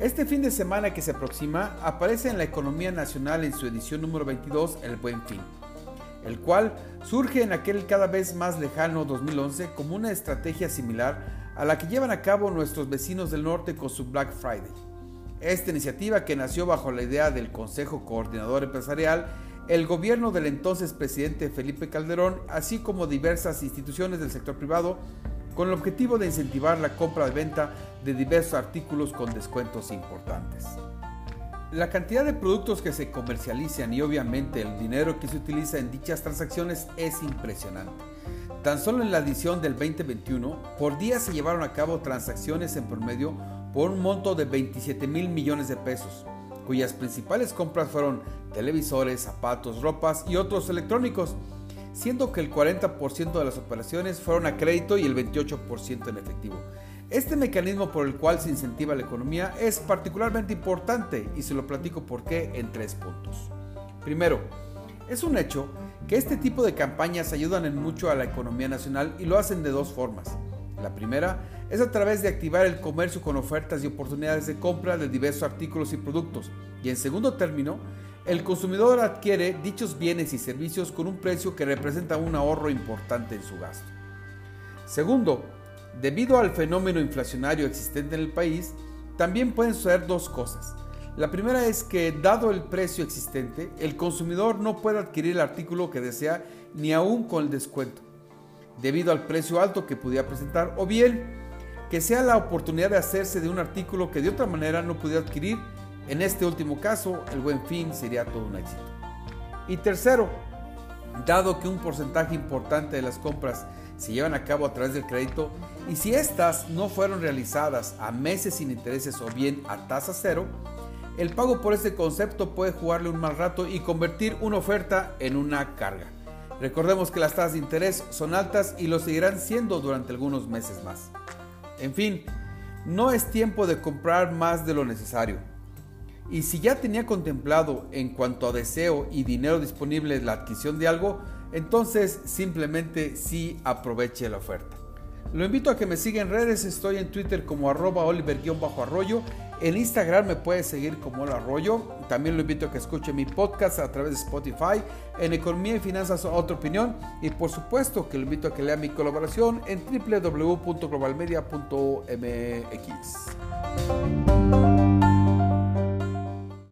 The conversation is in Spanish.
Este fin de semana que se aproxima aparece en la economía nacional en su edición número 22 el Buen Fin, el cual surge en aquel cada vez más lejano 2011 como una estrategia similar a la que llevan a cabo nuestros vecinos del norte con su Black Friday. Esta iniciativa que nació bajo la idea del Consejo Coordinador Empresarial, el gobierno del entonces presidente Felipe Calderón, así como diversas instituciones del sector privado, con el objetivo de incentivar la compra y venta de diversos artículos con descuentos importantes. La cantidad de productos que se comercializan y obviamente el dinero que se utiliza en dichas transacciones es impresionante. Tan solo en la edición del 2021, por día se llevaron a cabo transacciones en promedio por un monto de 27 mil millones de pesos, cuyas principales compras fueron televisores, zapatos, ropas y otros electrónicos, siendo que el 40% de las operaciones fueron a crédito y el 28% en efectivo. Este mecanismo por el cual se incentiva la economía es particularmente importante y se lo platico por qué en tres puntos. Primero, es un hecho que este tipo de campañas ayudan en mucho a la economía nacional y lo hacen de dos formas. La primera es a través de activar el comercio con ofertas y oportunidades de compra de diversos artículos y productos. Y en segundo término, el consumidor adquiere dichos bienes y servicios con un precio que representa un ahorro importante en su gasto. Segundo, debido al fenómeno inflacionario existente en el país, también pueden suceder dos cosas. La primera es que, dado el precio existente, el consumidor no puede adquirir el artículo que desea ni aún con el descuento, debido al precio alto que pudiera presentar, o bien que sea la oportunidad de hacerse de un artículo que de otra manera no pudiera adquirir en este último caso, el buen fin sería todo un éxito. Y tercero, dado que un porcentaje importante de las compras se llevan a cabo a través del crédito y si estas no fueron realizadas a meses sin intereses o bien a tasa cero, el pago por este concepto puede jugarle un mal rato y convertir una oferta en una carga. Recordemos que las tasas de interés son altas y lo seguirán siendo durante algunos meses más. En fin, no es tiempo de comprar más de lo necesario. Y si ya tenía contemplado en cuanto a deseo y dinero disponible la adquisición de algo, entonces simplemente sí aproveche la oferta. Lo invito a que me siga en redes, estoy en Twitter como arroba oliver-arroyo, en Instagram me puede seguir como el arroyo, también lo invito a que escuche mi podcast a través de Spotify, en Economía y Finanzas Otra Opinión, y por supuesto que lo invito a que lea mi colaboración en www.globalmedia.mx.